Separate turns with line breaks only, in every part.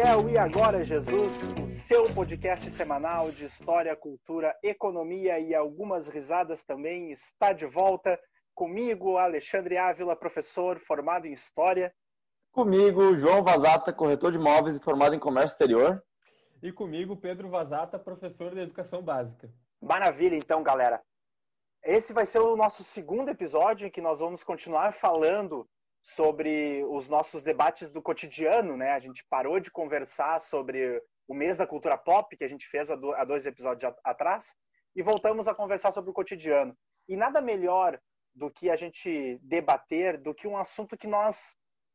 é o E Agora Jesus, o seu podcast semanal de história, cultura, economia e algumas risadas também, está de volta comigo, Alexandre Ávila, professor formado em História.
Comigo, João Vazata, corretor de imóveis e formado em Comércio Exterior.
E comigo, Pedro Vazata, professor de Educação Básica.
Maravilha, então, galera. Esse vai ser o nosso segundo episódio em que nós vamos continuar falando sobre os nossos debates do cotidiano, né? A gente parou de conversar sobre o mês da cultura pop, que a gente fez há dois episódios atrás, e voltamos a conversar sobre o cotidiano. E nada melhor do que a gente debater do que um assunto que nós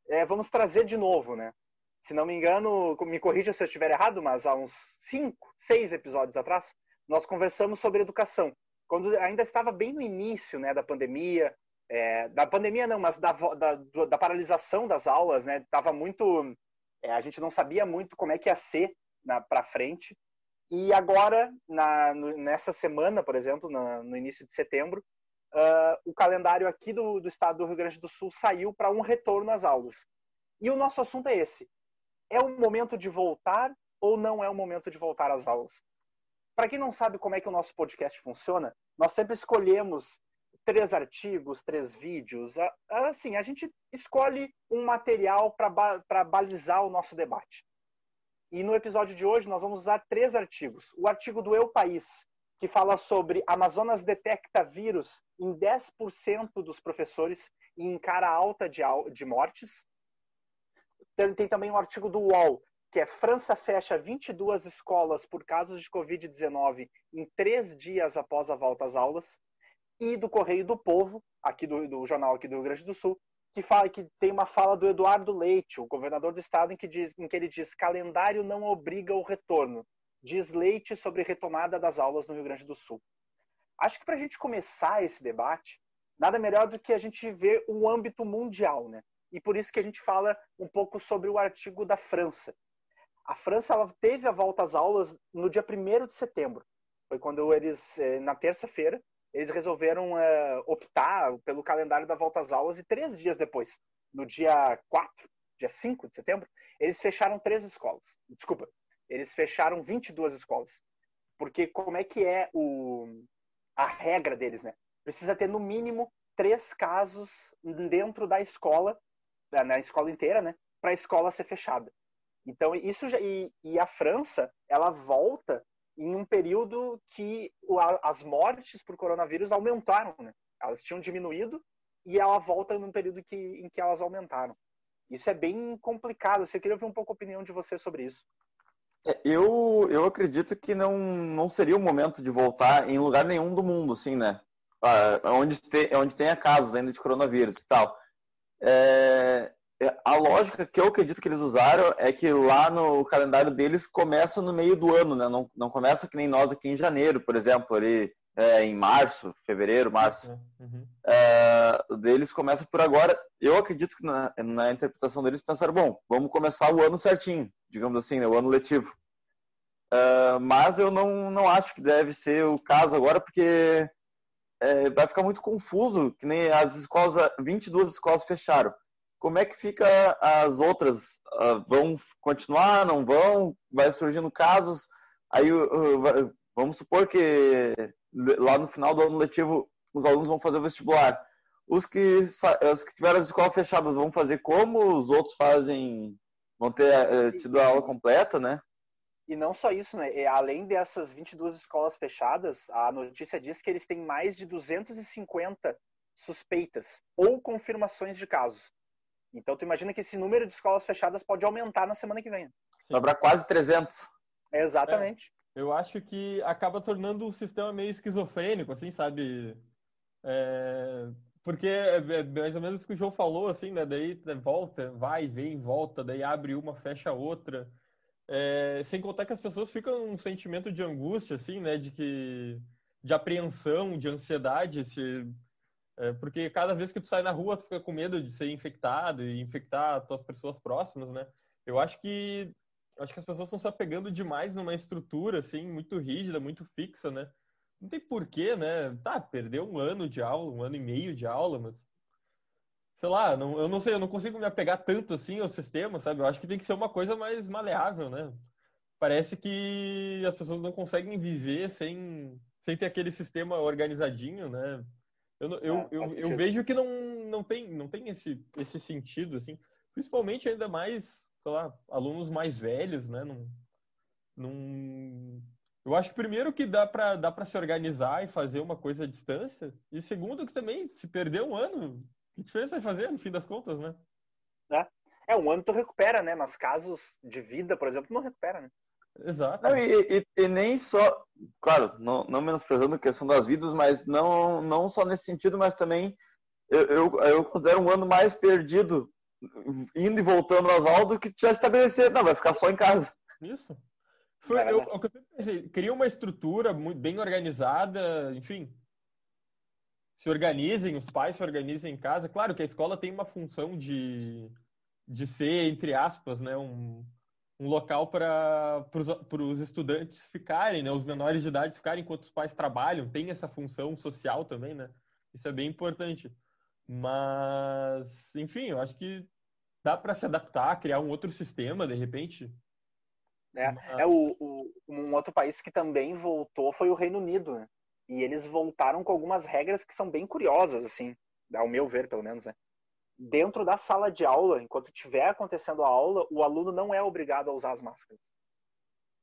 é, vamos trazer de novo, né? Se não me engano, me corrija se eu estiver errado, mas há uns cinco, seis episódios atrás, nós conversamos sobre educação. Quando ainda estava bem no início né, da pandemia, é, da pandemia não, mas da, da, da, paralisação das aulas, né? Tava muito, é, a gente não sabia muito como é que ia ser para frente. E agora, na, no, nessa semana, por exemplo, na, no início de setembro, uh, o calendário aqui do, do estado do Rio Grande do Sul saiu para um retorno às aulas. E o nosso assunto é esse: é o momento de voltar ou não é o momento de voltar às aulas? Para quem não sabe como é que o nosso podcast funciona, nós sempre escolhemos três artigos, três vídeos. Assim, a gente escolhe um material para balizar o nosso debate. E no episódio de hoje nós vamos usar três artigos. O artigo do Eu País, que fala sobre Amazonas detecta vírus em 10% dos professores e encara alta de, de mortes. Tem também um artigo do UOL, que é França fecha 22 escolas por casos de Covid-19 em três dias após a volta às aulas e do Correio do Povo, aqui do, do jornal aqui do Rio Grande do Sul, que fala que tem uma fala do Eduardo Leite, o governador do estado, em que, diz, em que ele diz calendário não obriga o retorno. Diz Leite sobre retomada das aulas no Rio Grande do Sul. Acho que para a gente começar esse debate, nada melhor do que a gente ver o âmbito mundial, né? E por isso que a gente fala um pouco sobre o artigo da França. A França ela teve a volta às aulas no dia 1 de setembro. Foi quando eles, eh, na terça-feira, eles resolveram uh, optar pelo calendário da volta às aulas e três dias depois, no dia 4, dia 5 de setembro, eles fecharam três escolas. Desculpa, eles fecharam 22 escolas. Porque como é que é o, a regra deles, né? Precisa ter no mínimo três casos dentro da escola, na escola inteira, né? Para a escola ser fechada. Então, isso já, e, e a França, ela volta em um período que as mortes por coronavírus aumentaram, né? Elas tinham diminuído e ela volta num período que, em que elas aumentaram. Isso é bem complicado. Você queria ouvir um pouco a opinião de você sobre isso?
É, eu, eu acredito que não, não seria o momento de voltar em lugar nenhum do mundo, assim, né? Ah, onde, te, onde tenha casos ainda de coronavírus e tal. É, a lógica que eu acredito que eles usaram é que lá no calendário deles começa no meio do ano, né? Não, não começa que nem nós aqui em janeiro, por exemplo, ali é, em março, fevereiro, março. Uhum. É, deles começa por agora. Eu acredito que na, na, interpretação deles pensaram, bom, vamos começar o ano certinho, digamos assim, né? o ano letivo. É, mas eu não, não acho que deve ser o caso agora, porque é, vai ficar muito confuso, que nem as escolas, 22 escolas fecharam como é que fica as outras? Uh, vão continuar, não vão? Vai surgindo casos? Aí vamos supor que lá no final do ano letivo os alunos vão fazer o vestibular. Os que, os que tiveram as escolas fechadas vão fazer como os outros fazem, vão ter uh, tido a aula completa, né?
E não só isso, né? Além dessas 22 escolas fechadas, a notícia diz que eles têm mais de 250 suspeitas ou confirmações de casos. Então, tu imagina que esse número de escolas fechadas pode aumentar na semana que vem.
Sobra quase 300.
exatamente.
É, eu acho que acaba tornando o sistema meio esquizofrênico, assim, sabe? É, porque é, é mais ou menos o que o João falou, assim, né? Daí volta, vai, vem, volta, daí abre uma, fecha outra. É, sem contar que as pessoas ficam um sentimento de angústia, assim, né? De que de apreensão, de ansiedade, se é, porque cada vez que tu sai na rua, tu fica com medo de ser infectado e infectar as tuas pessoas próximas, né? Eu acho que acho que as pessoas estão se apegando demais numa estrutura assim muito rígida, muito fixa, né? Não tem porquê, né? Tá, perdeu um ano de aula, um ano e meio de aula, mas sei lá, não, eu não sei, eu não consigo me apegar tanto assim ao sistema, sabe? Eu acho que tem que ser uma coisa mais maleável, né? Parece que as pessoas não conseguem viver sem, sem ter aquele sistema organizadinho, né? Eu, eu, é, eu, eu, vejo que não, não tem, não tem esse, esse sentido, assim. Principalmente ainda mais, sei lá, alunos mais velhos, né? Não, não... Eu acho que primeiro que dá para dá se organizar e fazer uma coisa à distância. E segundo que também, se perder um ano, que diferença vai fazer no fim das contas, né?
É, é um ano tu recupera, né? Mas casos de vida, por exemplo, não recupera, né?
Exato.
Não, e, e, e, nem só, claro, não, não menosprezando a questão das vidas, mas não, não só nesse sentido, mas também eu, eu, eu considero um ano mais perdido indo e voltando às aulas do que já estabelecer. Não, vai ficar só em casa.
Isso. Foi, eu, o que eu sempre pensei, cria uma estrutura muito bem organizada, enfim. Se organizem, os pais se organizem em casa. Claro que a escola tem uma função de, de ser, entre aspas, né, um, um local para os estudantes ficarem, né, os menores de idade ficarem enquanto os pais trabalham, tem essa função social também, né? Isso é bem importante. Mas, enfim, eu acho que dá para se adaptar, criar um outro sistema, de repente.
É, é o, o, um outro país que também voltou foi o Reino Unido, né? E eles voltaram com algumas regras que são bem curiosas, assim, ao meu ver, pelo menos, né? Dentro da sala de aula, enquanto estiver acontecendo a aula, o aluno não é obrigado a usar as máscaras.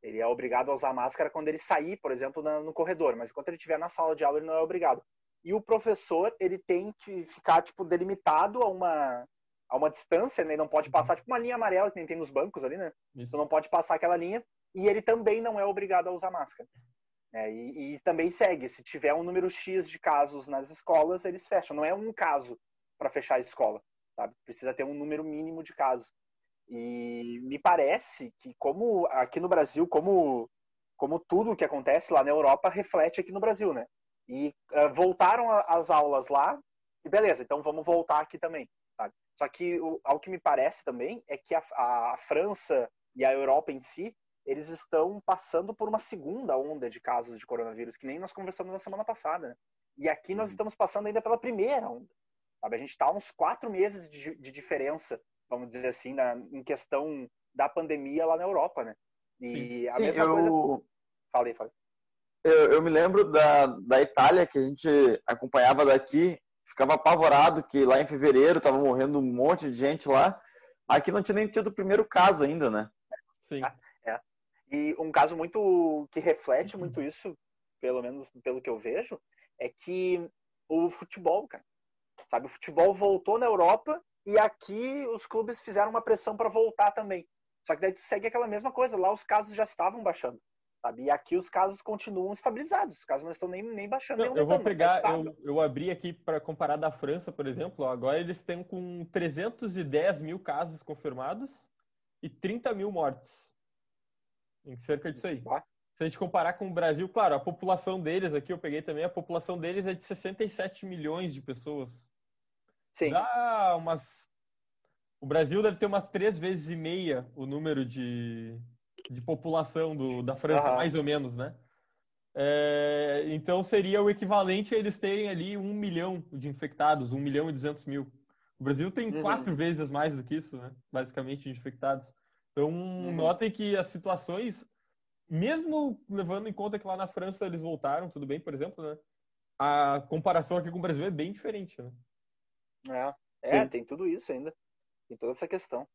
Ele é obrigado a usar máscara quando ele sair, por exemplo, no corredor, mas enquanto ele estiver na sala de aula, ele não é obrigado. E o professor, ele tem que ficar tipo delimitado a uma a uma distância, né? Ele não pode uhum. passar tipo uma linha amarela que nem tem nos bancos ali, né? Isso. Então não pode passar aquela linha e ele também não é obrigado a usar máscara. É, e, e, também segue, se tiver um número X de casos nas escolas, eles fecham. Não é um caso, para fechar a escola, sabe? Precisa ter um número mínimo de casos. E me parece que como aqui no Brasil, como como tudo que acontece lá na Europa reflete aqui no Brasil, né? E uh, voltaram as aulas lá e beleza, então vamos voltar aqui também, sabe? Só que o, ao que me parece também é que a, a, a França e a Europa em si eles estão passando por uma segunda onda de casos de coronavírus, que nem nós conversamos na semana passada. Né? E aqui nós uhum. estamos passando ainda pela primeira onda. Sabe? A gente está uns quatro meses de, de, diferença, vamos dizer assim, na, em questão da pandemia lá na Europa, né?
E Sim. a Sim, mesma eu... coisa. Falei, falei. Eu, eu, me lembro da, da Itália, que a gente acompanhava daqui, ficava apavorado que lá em fevereiro estava morrendo um monte de gente lá. Aqui não tinha nem tido o primeiro caso ainda, né?
Sim. É. E um caso muito que reflete muito isso, pelo menos pelo que eu vejo, é que o futebol, cara. Sabe, o futebol voltou na Europa e aqui os clubes fizeram uma pressão para voltar também. Só que daí tu segue aquela mesma coisa, lá os casos já estavam baixando. Sabe? E aqui os casos continuam estabilizados, os casos não estão nem, nem baixando.
Não, eu vou pegar, eu, eu abri aqui para comparar da França, por exemplo, agora eles estão com 310 mil casos confirmados e 30 mil mortes. Em cerca disso aí. Se a gente comparar com o Brasil, claro, a população deles aqui, eu peguei também, a população deles é de 67 milhões de pessoas. Sim. Dá umas. O Brasil deve ter umas três vezes e meia o número de, de população do, da França, uhum. mais ou menos, né? É, então seria o equivalente a eles terem ali um milhão de infectados, um milhão e duzentos mil. O Brasil tem uhum. quatro vezes mais do que isso, né? Basicamente, de infectados. Então, uhum. notem que as situações, mesmo levando em conta que lá na França eles voltaram, tudo bem, por exemplo, né? A comparação aqui com o Brasil é bem diferente, né?
É, é tem tudo isso ainda. Tem toda essa questão.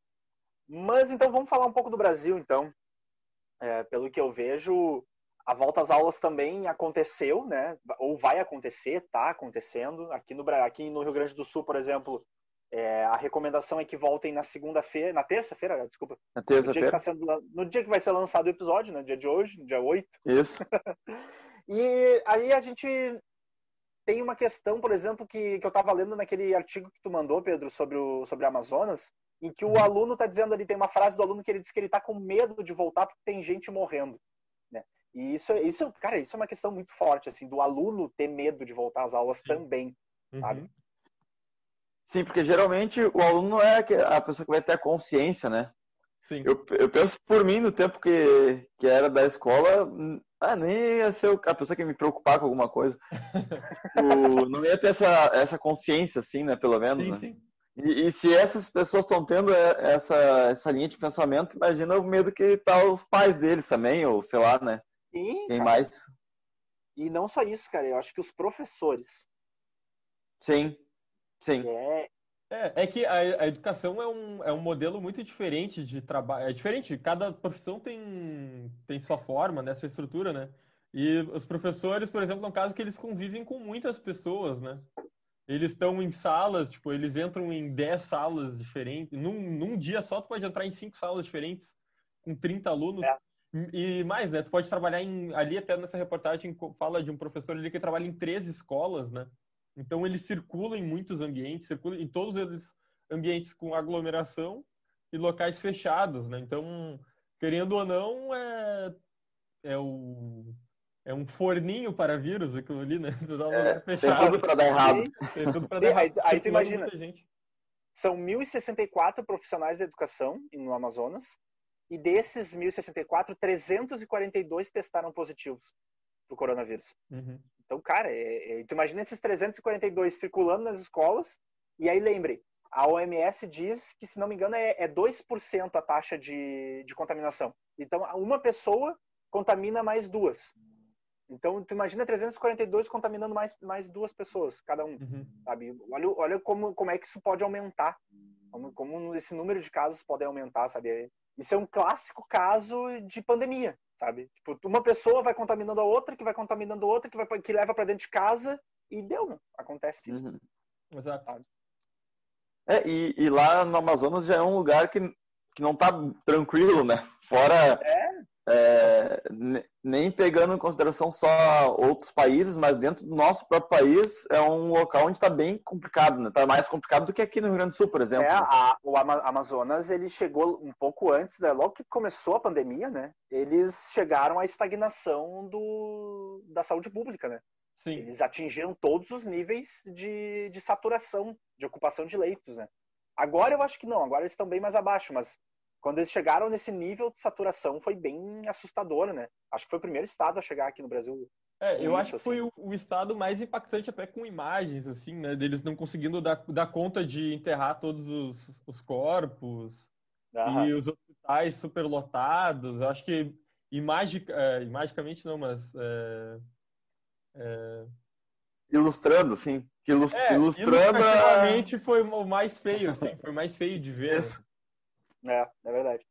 Mas então vamos falar um pouco do Brasil, então. É, pelo que eu vejo, a volta às aulas também aconteceu, né? Ou vai acontecer, tá acontecendo. Aqui no, aqui no Rio Grande do Sul, por exemplo, é, a recomendação é que voltem na segunda-feira, na terça-feira, desculpa.
Na terça-feira.
No, no, dia que vai ser lançado o episódio, no né? dia de hoje, dia 8.
Isso.
e aí a gente tem uma questão, por exemplo, que, que eu estava lendo naquele artigo que tu mandou, Pedro, sobre o sobre Amazonas, em que o uhum. aluno está dizendo ali, tem uma frase do aluno que ele diz que ele está com medo de voltar porque tem gente morrendo. Né? E isso, isso, cara, isso é uma questão muito forte, assim, do aluno ter medo de voltar às aulas Sim. também, uhum. sabe?
Sim, porque geralmente o aluno não é a pessoa que vai ter a consciência, né? Sim. Eu, eu penso por mim, no tempo que, que era da escola, ah, nem ia ser a pessoa que ia me preocupar com alguma coisa. o, não ia ter essa, essa consciência, assim, né? Pelo menos, sim, né? Sim. E, e, se essas pessoas estão tendo essa, essa linha de pensamento, imagina o medo que tá os pais deles também, ou sei lá, né?
Sim,
Tem
cara.
mais.
E não só isso, cara. Eu acho que os professores.
Sim, sim.
É,
É, é que a, a educação é um, é um modelo muito diferente de trabalho. É diferente, cada profissão tem, tem sua forma, né, sua estrutura, né? E os professores, por exemplo, é um caso que eles convivem com muitas pessoas, né? Eles estão em salas, tipo, eles entram em 10 salas diferentes. Num, num dia só, tu pode entrar em 5 salas diferentes, com 30 alunos.
É.
E mais, né? Tu pode trabalhar em. Ali, até nessa reportagem, fala de um professor ali que trabalha em três escolas, né? Então, ele circula em muitos ambientes, circula em todos eles ambientes com aglomeração e locais fechados, né? Então, querendo ou não, é, é o é um forninho para vírus aquilo ali, né?
É, tem tudo para dar errado.
Tem tudo
Sim,
dar errado.
aí- aí tu imagina. são 1.064 profissionais da educação no Amazonas. E desses 1.064, 342 testaram positivos para o coronavírus.
Uhum.
Então, cara, é, é, tu imagina esses 342 circulando nas escolas. E aí, lembre, a OMS diz que, se não me engano, é, é 2% a taxa de, de contaminação. Então, uma pessoa contamina mais duas. Então, tu imagina 342 contaminando mais, mais duas pessoas, cada um
Uhum.
sabe? Olha, olha como, como é que isso pode aumentar, como, como esse número de casos pode aumentar, sabe? Isso é um clássico caso de pandemia, sabe? Tipo, uma pessoa vai contaminando a outra, que vai contaminando a outra, que, vai, que leva para dentro de casa e deu? Acontece isso.
Uhum.
Exato.
É, e, e lá no Amazonas já é um lugar que, que não tá tranquilo, né? Fora. é, ne- nem pegando em consideração só outros países, mas dentro do nosso próprio país é um local onde está bem complicado, né? Tá mais complicado do que aqui no Rio Grande do Sul, por exemplo.
É, a- o Ama- Amazonas, ele chegou um pouco antes, né? logo que começou a pandemia, né? Eles chegaram à estagnação do, da saúde pública, né?
Sim.
Eles atingiram todos os níveis de, de saturação, de ocupação de leitos, né? Agora eu acho que não, agora eles estão bem mais abaixo, mas quando eles chegaram nesse nível de saturação foi bem assustador, né? Acho que foi o primeiro estado a chegar aqui no Brasil.
É, eu
Isso,
acho que
assim.
foi o, o estado mais impactante até com imagens, assim, né? Deles não conseguindo dar, dar conta de enterrar todos os, os corpos
Aham.
e os hospitais superlotados. Eu acho que imagi, é, imagicamente não, mas é,
Ilustrando, assim. que ilus-
é,
ilustrando.
foi o mais feio, assim, foi o mais feio de ver.
Isso.
É, é verdade.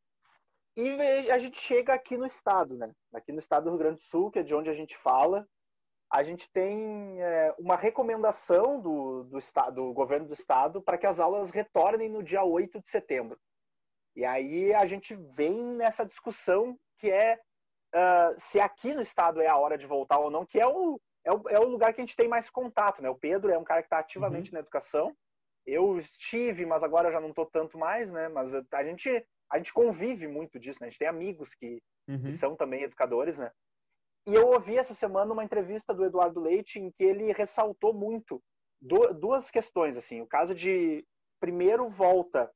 E a gente chega aqui no estado, né? Aqui no estado do Rio Grande do Sul, que é de onde a gente fala, a gente tem é, uma recomendação do, do, estado, do governo do estado para que as aulas retornem no dia 8 de setembro. E aí a gente vem nessa discussão que é ah, se aqui no estado é a hora de voltar ou não, que é o, é o, é o lugar que a gente tem mais contato, né? O Pedro é um cara que está ativamente na educação. Eu estive, mas agora já não estou tanto mais, né? Mas a gente, a gente convive muito disso, né? A gente tem amigos que,
Uhum.
que são também educadores, né? E eu ouvi essa semana uma entrevista do Eduardo Leite em que ele ressaltou muito du- duas questões, assim. O caso de, primeiro, volta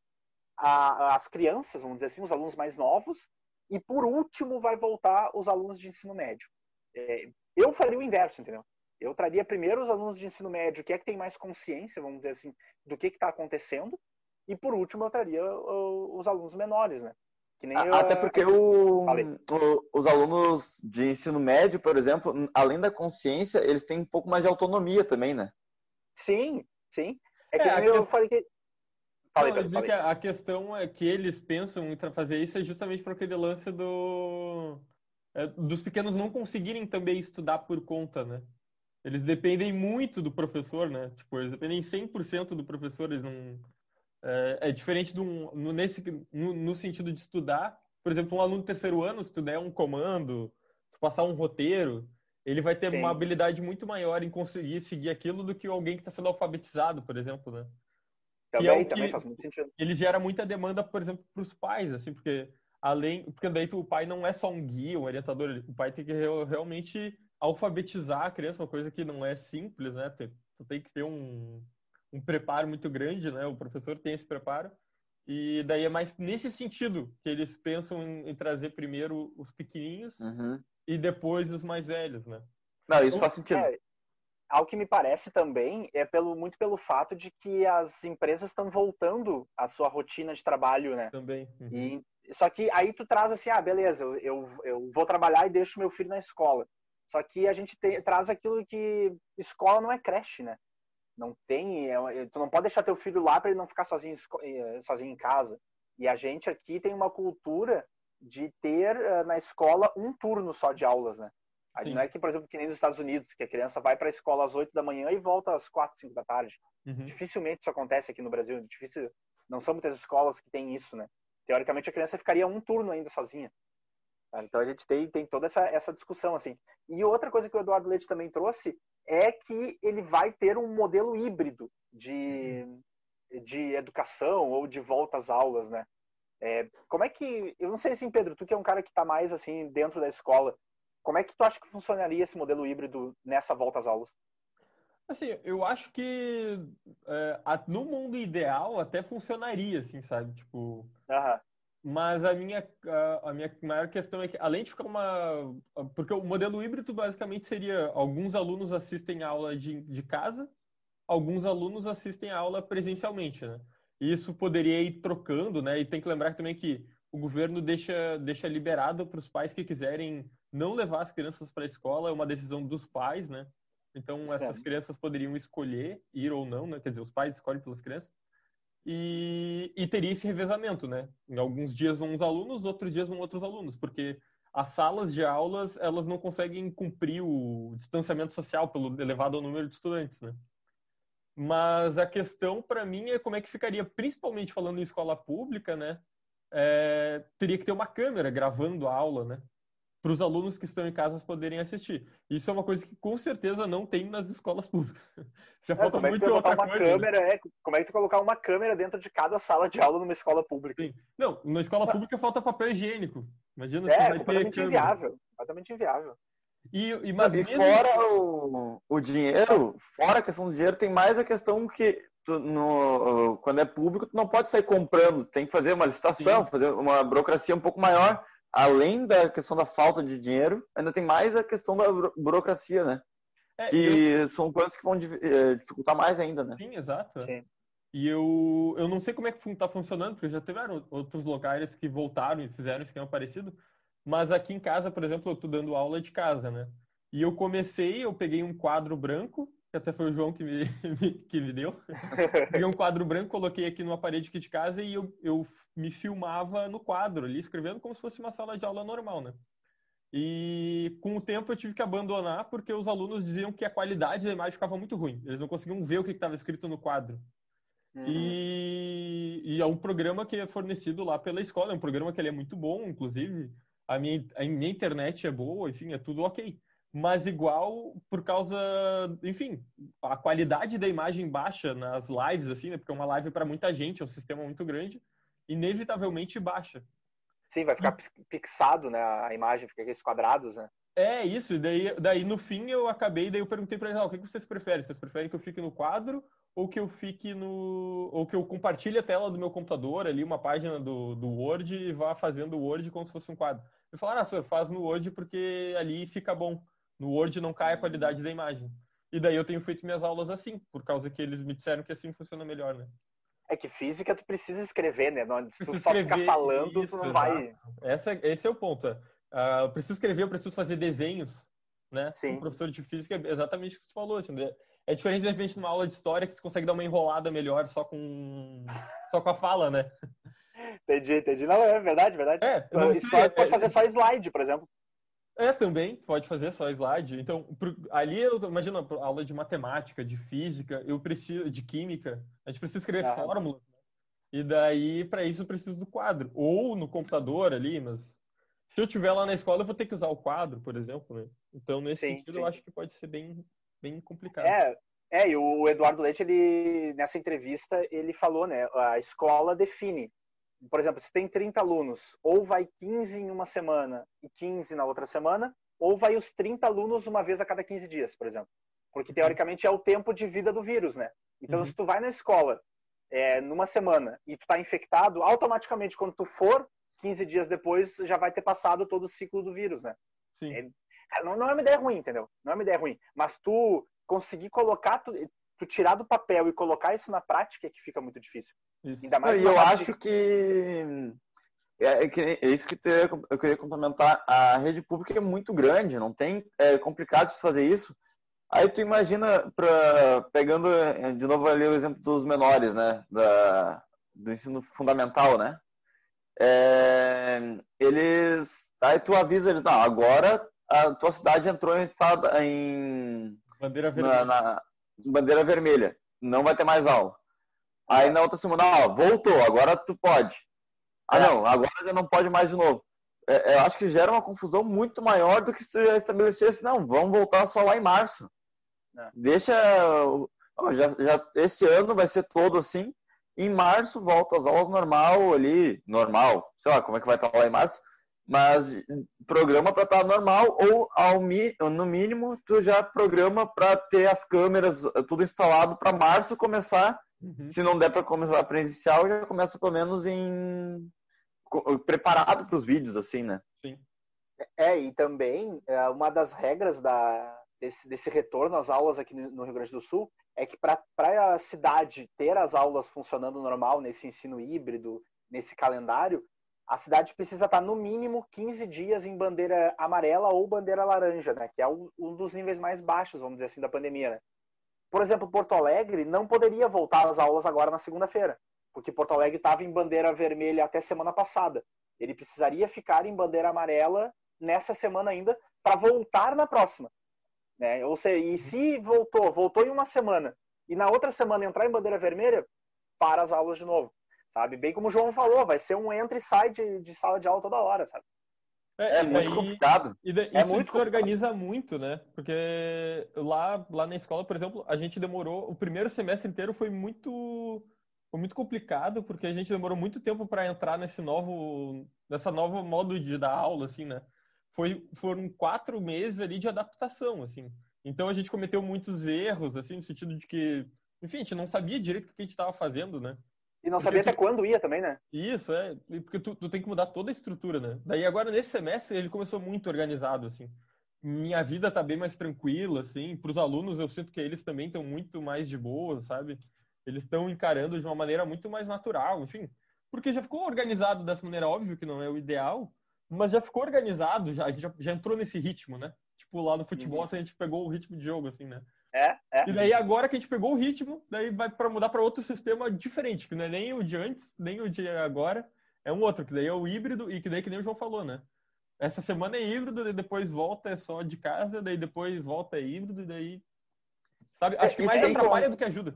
a- as crianças, vamos dizer assim, os alunos mais novos, e por último vai voltar os alunos de ensino médio. É, eu faria o inverso, entendeu? Eu traria primeiro os alunos de ensino médio, que é que tem mais consciência, vamos dizer assim, do que está acontecendo, e por último eu traria os alunos menores, né? Que nem eu-
Até porque o- o- os alunos de ensino médio, por exemplo, além da consciência, eles têm um pouco mais de autonomia também, né?
Sim, sim. É que
É,
nem
a
eu
que-
falei que. Falei,
Não, eu
falei.
que a questão é que eles pensam em fazer isso é justamente por aquele lance do é, dos pequenos não conseguirem também estudar por conta, né? Eles dependem muito do professor, né? Tipo, eles dependem 100% do professor, eles não é, é diferente de um no, nesse no, no sentido de estudar, por exemplo, um aluno do terceiro ano, se tu der um comando, tu passar um roteiro, ele vai ter
Sim.
uma habilidade muito maior em conseguir seguir aquilo do que alguém que está sendo alfabetizado, por exemplo, né? é
Também,
o
também faz muito sentido.
ele gera muita demanda, por exemplo, para os pais, assim, porque além, porque daí tu- o pai não é só um guia, um orientador, o pai tem que real- realmente alfabetizar a criança, uma coisa que não é simples, né? Tu, tu tem que ter um, um preparo muito grande, né? O professor tem esse preparo. E daí é mais nesse sentido que eles pensam em, em trazer primeiro os pequenininhos
Uhum.
e depois os mais velhos, né?
Não, isso faz sentido.
É, ao que me parece também é pelo muito pelo fato de que as empresas estão voltando à sua rotina de trabalho, né?
Também.
Uhum. E só que aí tu traz assim, ah, beleza, eu, eu, eu vou trabalhar e deixo meu filho na escola. Só que a gente te, traz aquilo que escola não é creche, né? Não tem, é, tu não pode deixar teu filho lá para ele não ficar sozinho, eh, sozinho em casa. E a gente aqui tem uma cultura de ter uh, na escola um turno só de aulas, né? Sim. Não é que, por exemplo, que nem nos Estados Unidos, que a criança vai para a escola às 8 da manhã e volta às 4, 5 da tarde. Uhum. Dificilmente isso acontece aqui no Brasil. Difícil, não são muitas escolas que têm isso, né? Teoricamente, a criança ficaria um turno ainda sozinha. Então, a gente tem, tem toda essa, essa discussão, assim. E outra coisa que o Eduardo Leite também trouxe é que ele vai ter um modelo híbrido de, uhum. de educação ou de volta às aulas, né? É, como é que... Eu não sei, assim, Pedro, tu que é um cara que está mais, assim, dentro da escola, como é que tu acha que funcionaria esse modelo híbrido nessa volta às aulas?
Assim, eu acho que é, no mundo ideal até funcionaria, assim, sabe? Tipo.
Uhum.
Mas a minha, a, a, minha maior questão é que, além de ficar uma. Porque o modelo híbrido basicamente seria: alguns alunos assistem aula de, de casa, alguns alunos assistem a aula presencialmente, né? E isso poderia ir trocando, né? E tem que lembrar também que o governo deixa, deixa liberado para os pais que quiserem não levar as crianças para a escola, é uma decisão dos pais, né? Então, essas crianças poderiam escolher ir ou não, né? Quer dizer, os pais escolhem pelas crianças. E, e teria esse revezamento, né? Em alguns dias vão uns alunos, outros dias vão outros alunos, porque as salas de aulas, elas não conseguem cumprir o distanciamento social pelo elevado número de estudantes, né? Mas a questão para mim é como é que ficaria, principalmente falando em escola pública, né? É, teria que ter uma câmera gravando a aula, né? Para os alunos que estão em casa poderem assistir. Isso é uma coisa que com certeza não tem nas escolas públicas. Já é, falta
como
muito
é
outra
uma
coisa.
Né? Câmera, é, como é que tu colocar uma câmera dentro de cada sala de aula numa escola pública? Sim.
Não, na escola pública falta papel higiênico. Imagina
é,
se vai
completamente
ter
inviável. Completamente inviável.
E, e, mas
e mesmo... fora o, o dinheiro, fora a questão do dinheiro, tem mais a questão que tu, no, quando é público, tu não pode sair comprando, tem que fazer uma licitação, Sim. fazer uma burocracia um pouco maior além da questão da falta de dinheiro, ainda tem mais a questão da burocracia, né? É, que eu... são coisas que vão eh, dificultar mais ainda, né?
Sim, exato.
Sim.
E eu, eu não sei como é que está funcionando, porque já tiveram outros locais que voltaram e fizeram esquema parecido, mas aqui em casa, por exemplo, eu estou dando aula de casa, né? E eu comecei, eu peguei um quadro branco, que até foi o João que me, que me deu. peguei um quadro branco, coloquei aqui numa parede aqui de casa e eu, eu me filmava no quadro ali, escrevendo como se fosse uma sala de aula normal, né? E com o tempo eu tive que abandonar porque os alunos diziam que a qualidade da imagem ficava muito ruim. Eles não conseguiam ver o que estava escrito no quadro. Uhum. E, e, é um programa que é fornecido lá pela escola. É um programa que ele é muito bom, inclusive. A minha, a minha internet é boa, enfim, é tudo ok. Mas igual, por causa, enfim, a qualidade da imagem baixa nas lives, assim, né? Porque é uma live para muita gente, é um sistema muito grande inevitavelmente baixa.
Sim, vai ficar pixado, né? A imagem fica aqueles quadrados, né?
É isso, e daí, daí no fim eu acabei, daí eu perguntei para eles, ah, o que vocês preferem? Vocês preferem que eu fique no quadro ou que eu fique no. ou que eu compartilhe a tela do meu computador ali, uma página do, do Word e vá fazendo o Word como se fosse um quadro. Eu falaram, ah, senhor, faz no Word porque ali fica bom. No Word não cai a qualidade da imagem. E daí eu tenho feito minhas aulas assim, por causa que eles me disseram que assim funciona melhor, né?
É que física tu precisa escrever, né? Não, se tu só ficar falando, isso, tu não vai.
Essa, esse é o ponto. Uh, eu preciso escrever, eu preciso fazer desenhos, né?
Sim.
O professor de física é exatamente o que tu falou, assim, É diferente, de repente, numa aula de história que tu consegue dar uma enrolada melhor só com, só com a fala, né?
Entendi, entendi. Não, é verdade, verdade.
É, não,
história, tu pode é, fazer só slide, por exemplo.
É, também, pode fazer só slide. Então, ali, eu, imagina, aula de matemática, de física, eu preciso, de química, a gente precisa escrever ah. fórmulas. Né? E daí, para isso, eu preciso do quadro. Ou no computador ali, mas se eu tiver lá na escola, eu vou ter que usar o quadro, por exemplo, né? Então, nesse sim, sentido, sim. eu acho que pode ser bem, bem complicado.
É, é, e o Eduardo Leite, ele, nessa entrevista, ele falou, né, a escola define por exemplo, se tem 30 alunos, ou vai 15 em uma semana e 15 na outra semana, ou vai os 30 alunos uma vez a cada 15 dias, por exemplo. Porque, teoricamente, é o tempo de vida do vírus, né? Então, uhum. se tu vai na escola é, numa semana e tu tá infectado, automaticamente, quando tu for, 15 dias depois, já vai ter passado todo o ciclo do vírus, né?
Sim.
É, não, não é uma ideia ruim, entendeu? Não é uma ideia ruim. Mas tu conseguir colocar, tu, tu tirar do papel e colocar isso na prática é que fica muito difícil.
Isso. Ainda mais e eu acho que é, é, é, isso que eu queria complementar. A rede pública é muito grande, não tem é complicado de fazer isso. Aí tu imagina, pra, pegando é, de novo ali o exemplo dos menores, né, da, do ensino fundamental, né, é, eles, aí tu avisa eles, não, agora a tua cidade entrou em, em
bandeira vermelha.
Na, na, bandeira vermelha, não vai ter mais aula. Aí na outra semana, ó, voltou, agora tu pode. Ah, é. não, agora já não pode mais de novo. É, eu acho que gera uma confusão muito maior do que se já estabelecesse, não, vamos voltar só lá em março. É. Deixa. Já, já, esse ano vai ser todo assim. Em março volta às aulas normal ali, normal, sei lá como é que vai estar lá em março, mas programa para estar normal ou ao no mínimo tu já programa para ter as câmeras tudo instalado para março começar. Uhum. Se não der para começar presencial, já começa pelo menos em preparado para os vídeos, assim, né?
Sim.
É, e também é, uma das regras da, desse, desse retorno às aulas aqui no Rio Grande do Sul é que para a cidade ter as aulas funcionando normal nesse ensino híbrido, nesse calendário, a cidade precisa estar no mínimo 15 dias em bandeira amarela ou bandeira laranja, né? Que é um dos níveis mais baixos, vamos dizer assim, da pandemia, né? Por exemplo, Porto Alegre não poderia voltar às aulas agora na segunda-feira porque Porto Alegre estava em bandeira vermelha até semana passada. Ele precisaria ficar em bandeira amarela nessa semana ainda para voltar na próxima. Né? Ou seja, e se voltou, voltou em uma semana, e na outra semana entrar em bandeira vermelha, para as aulas de novo. Sabe? Bem como o João falou, vai ser um entra e sai de, de sala de aula toda hora, sabe?
É, é muito daí, complicado.
E daí, é muito organiza muito, né? Porque lá, lá na escola, por exemplo, a gente demorou. O primeiro semestre inteiro foi muito foi muito complicado porque a gente demorou muito tempo para entrar nesse novo nessa nova modo de dar aula assim né foi foram quatro meses ali de adaptação assim então a gente cometeu muitos erros assim no sentido de que enfim a gente não sabia direito o que a gente estava fazendo né
e não porque sabia até quando ia também né
isso é porque tu, tu tem que mudar toda a estrutura né daí agora nesse semestre ele começou muito organizado assim minha vida tá bem mais tranquila assim para os alunos eu sinto que eles também estão muito mais de boa sabe eles estão encarando de uma maneira muito mais natural, enfim. Porque já ficou organizado dessa maneira, óbvio que não é o ideal, mas já ficou organizado, já, já, já entrou nesse ritmo, né? Tipo, lá no futebol, uhum. a gente pegou o ritmo de jogo, assim, né?
É, é.
E daí agora que a gente pegou o ritmo, daí vai para mudar para outro sistema diferente, que não é nem o de antes, nem o de agora, é um outro, que daí é o híbrido e que daí que nem o João falou, né? Essa semana é híbrido, daí depois volta é só de casa, daí depois volta é híbrido, e daí. Sabe? Acho que mais atrapalha do que ajuda.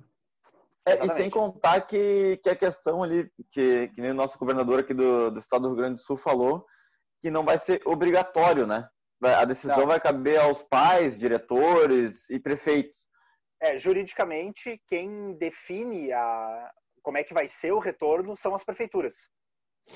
É, e sem contar que, que a questão ali, que, que nem o nosso governador aqui do, do estado do Rio Grande do Sul falou, que não vai ser obrigatório, né? A decisão não. vai caber aos pais, diretores e prefeitos.
É, juridicamente, quem define a, como é que vai ser o retorno são as prefeituras.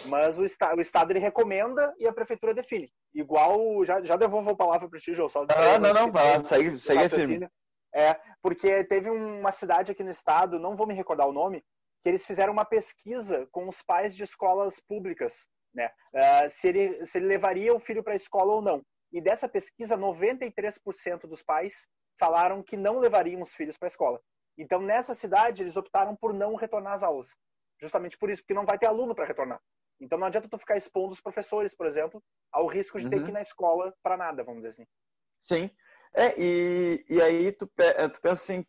Mas o, está, o Estado ele recomenda e a prefeitura define. Igual, já, já devolvo a palavra para o Tio, só.
Ah, não, não, vai, segue, segue firme.
É, porque teve uma cidade aqui no estado, não vou me recordar o nome, que eles fizeram uma pesquisa com os pais de escolas públicas, né? Uh, se, ele, se ele levaria o filho para a escola ou não. E dessa pesquisa, 93% dos pais falaram que não levariam os filhos para a escola. Então, nessa cidade, eles optaram por não retornar às aulas. Justamente por isso, porque não vai ter aluno para retornar. Então, não adianta tu ficar expondo os professores, por exemplo, ao risco de uhum. ter que ir na escola para nada, vamos dizer assim.
Sim. É, e, e aí tu, eh, tu pensa assim,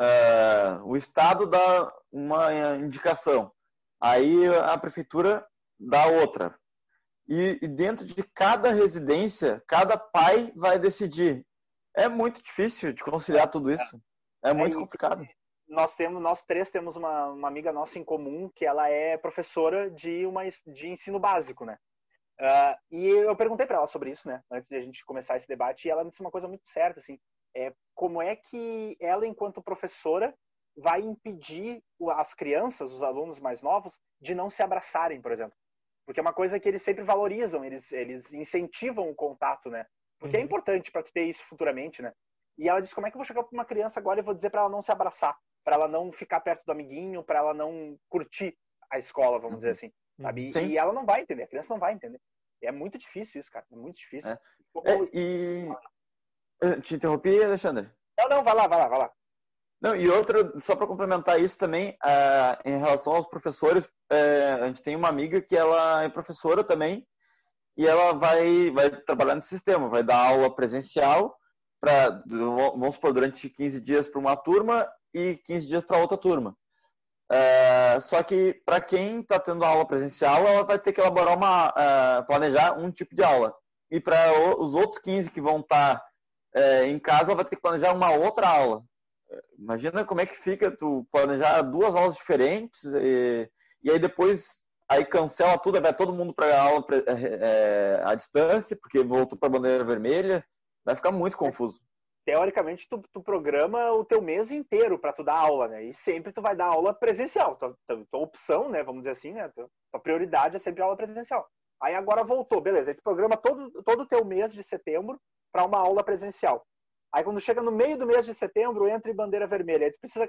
uh, o Estado dá uma indicação, aí a prefeitura dá outra. E, e, dentro de cada residência, cada pai vai decidir. É muito difícil de conciliar tudo isso. É, é muito complicado.
Nós temos, nós três temos uma, uma amiga nossa em comum que ela é professora de uma de ensino básico, né? Uh, e eu perguntei para ela sobre isso, né, antes de a gente começar esse debate, e ela me disse uma coisa muito certa, assim, é como é que ela, enquanto professora, vai impedir as crianças, os alunos mais novos, de não se abraçarem, por exemplo. Porque é uma coisa que eles sempre valorizam, eles, eles incentivam o contato, né? Porque é uhum. é importante para ter isso futuramente, né? E ela disse: como é que eu vou chegar para uma criança agora e vou dizer para ela não se abraçar, para ela não ficar perto do amiguinho, para ela não curtir a escola, vamos uhum. dizer assim. Sabe? Sim. E ela não vai entender, a criança não vai entender. É muito difícil isso, cara. É muito difícil. É.
É, e. Te interrompi, Alexandre?
Não, não, vai lá, vai lá, vai lá.
Não, e outra, só para complementar isso também, uh, em relação aos professores, uh, a gente tem uma amiga que ela é professora também, e ela vai, vai trabalhar nesse sistema, vai dar aula presencial, pra, vamos supor, durante 15 dias para uma turma e 15 dias para outra turma. Uh, só que para quem está tendo aula presencial, ela vai ter que elaborar uma, planejar um tipo de aula. E para os outros 15 que vão estar tá, em casa, ela vai ter que planejar uma outra aula. Imagina como é que fica tu planejar duas aulas diferentes e, e aí depois aí cancela tudo, vai todo mundo para aula é, à distância, porque voltou para a bandeira vermelha, vai ficar muito confuso.
Teoricamente, tu, tu programa o teu mês inteiro para tu dar aula, né? E sempre tu vai dar aula presencial. Tua, tua opção, né? Vamos dizer assim, né? Tua, tua, prioridade é sempre aula presencial. Aí agora voltou, beleza. Aí tu programa todo, todo o teu mês de setembro para uma aula presencial. Aí quando chega no meio do mês de setembro, entra em bandeira vermelha. Aí tu precisa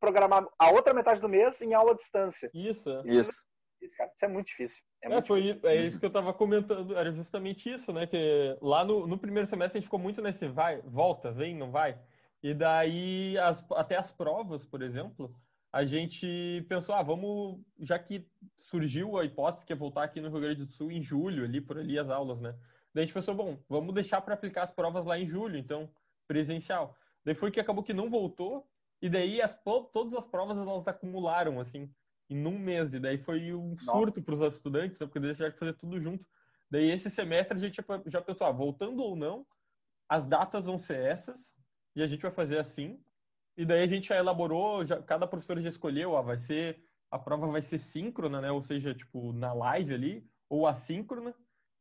programar a outra metade do mês em aula à distância.
Isso. É.
Isso.
Isso, cara, isso é muito difícil.
É,
é muito
foi,
difícil.
é isso que eu estava comentando, era justamente isso, né? Que lá no, no, primeiro semestre a gente ficou muito nesse vai, volta, vem, não vai. E daí, as, até as provas, por exemplo, a gente pensou, ah, vamos, já que surgiu a hipótese que é voltar aqui no Rio Grande do Sul em julho, ali por ali as aulas, né? Daí a gente pensou, bom, vamos deixar para aplicar as provas lá em julho, então presencial. Daí foi que acabou que não voltou, e daí as, todas as provas elas acumularam, assim, em um mês. E daí foi um surto para os estudantes, né, porque eles tiveram que fazer tudo junto. Daí esse semestre a gente já pensou, ah, voltando ou não, as datas vão ser essas, e a gente vai fazer assim. E daí a gente já elaborou, já, cada professor já escolheu, ah, vai ser, a prova vai ser síncrona, né? Ou seja, tipo, na live ali, ou assíncrona.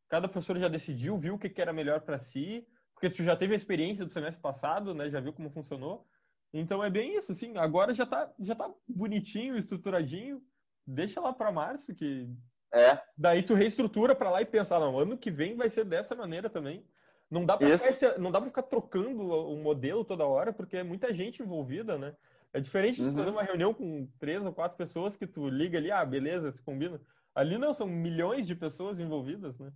Cada professor já decidiu, viu o que, que era melhor para si, porque tu já teve a experiência do semestre passado, né? Já viu como funcionou. Então é bem isso, sim. Agora já tá, já tá bonitinho, estruturadinho. Deixa lá para março que
é.
Daí tu reestrutura para lá e pensa, não, ano que vem vai ser dessa maneira também. Não dá para ficar, não dá para ficar trocando o modelo toda hora, porque é muita gente envolvida, né? É diferente de uhum. fazer uma reunião com três ou quatro pessoas que tu liga ali, ah, beleza, se combina. Ali não, são milhões de pessoas envolvidas, né?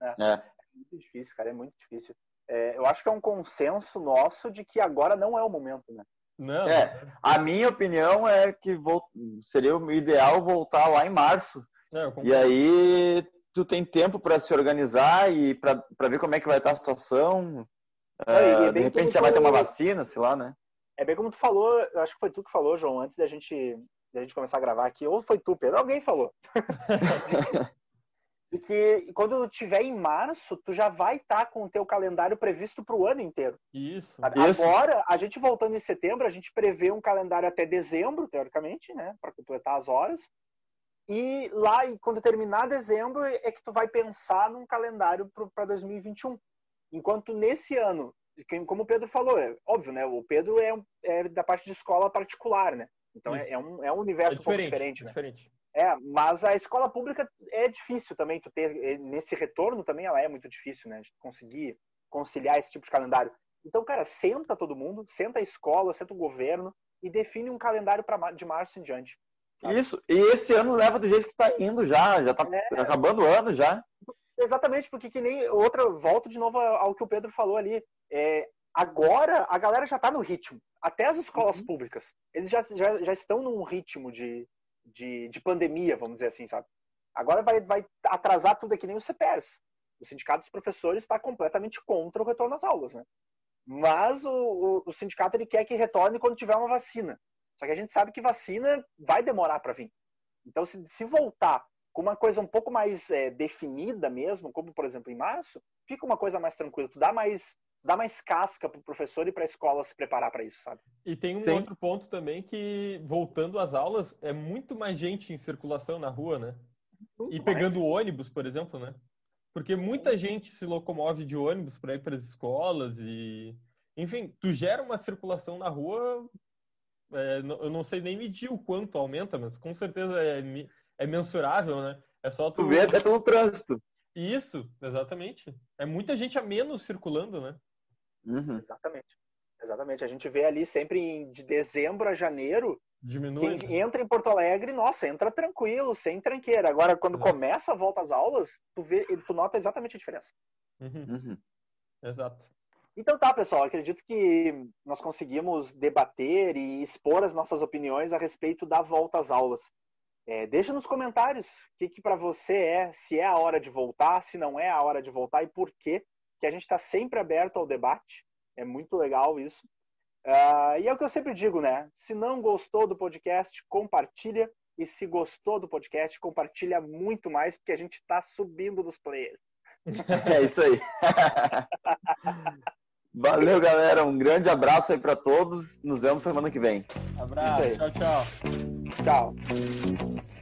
É. é. é muito difícil, cara, é muito difícil é, eu acho que é um consenso nosso de que agora não é o momento, né?
Não. É, a minha opinião é que vou, seria o ideal voltar lá em março. É, e aí tu tem tempo para se organizar e para ver como é que vai estar a situação. É, é de repente já vai ter uma vacina, sei lá, né?
É bem como tu falou, eu acho que foi tu que falou, João, antes da gente, da gente começar a gravar aqui, ou foi tu, Pedro, alguém falou. de que quando tiver em março, tu já vai estar tá com o teu calendário previsto para o ano inteiro.
Isso.
Agora, a gente voltando em setembro, a gente prevê um calendário até dezembro, teoricamente, né, para completar as horas. E lá, quando terminar dezembro, é que tu vai pensar num calendário para 2021. Enquanto nesse ano, como o Pedro falou, é óbvio, né? O Pedro é, é da parte de escola particular, né? Então é, é, um, é um universo é um pouco diferente, né?
Diferente.
É, mas a escola pública é difícil também tu ter eh, nesse retorno também ela é muito difícil, né? De conseguir conciliar esse tipo de calendário. Então, cara, senta todo mundo, senta a escola, senta o governo e define um calendário para de março em diante.
Sabe? Isso. E esse ano leva do jeito que está indo já, já está é, acabando o ano já.
Exatamente, porque que nem outra volto de novo ao que o Pedro falou ali. É, agora a galera já está no ritmo. Até as escolas uhum. públicas, eles já, já, já estão num ritmo de de, de pandemia, vamos dizer assim, sabe? Agora vai, vai atrasar tudo aqui nem o CPERS. O Sindicato dos Professores está completamente contra o retorno às aulas, né? Mas o, o, o, sindicato ele quer que retorne quando tiver uma vacina. Só que a gente sabe que vacina vai demorar para vir. Então, se, se, voltar com uma coisa um pouco mais é, definida mesmo, como por exemplo em março, fica uma coisa mais tranquila. Tu dá mais dá mais casca para o professor e para a escola se preparar para isso, sabe?
E tem um Sim. outro ponto também que, voltando às aulas, é muito mais gente em circulação na rua, né? Muito e pegando mais. ônibus, por exemplo, né? Porque muita gente se locomove de ônibus para ir para as escolas e... Enfim, tu gera uma circulação na rua, é, eu não sei nem medir o quanto aumenta, mas com certeza é, é mensurável, né? É só
tu... tu vê até pelo trânsito.
Isso, exatamente. É muita gente a menos circulando, né?
Uhum. Exatamente. Exatamente. A gente vê ali sempre de dezembro a janeiro.
Diminui.
Quem né? entra em Porto Alegre, nossa, entra tranquilo, sem tranqueira. Agora, quando é. começa a volta às aulas, tu, vê, tu nota exatamente a diferença.
Uhum. Uhum. Exato.
Então tá, pessoal, acredito que nós conseguimos debater e expor as nossas opiniões a respeito da volta às aulas. É, deixa nos comentários o que, que para você é, se é a hora de voltar, se não é a hora de voltar e por quê, que a gente está sempre aberto ao debate. É muito legal isso. Uh, e é o que eu sempre digo, né? Se não gostou do podcast, compartilha. E se gostou do podcast, compartilha muito mais, porque a gente está subindo dos players.
É isso aí. Valeu, galera. Um grande abraço aí para todos. Nos vemos semana que vem.
Abraço. Tchau, tchau.
Tchau.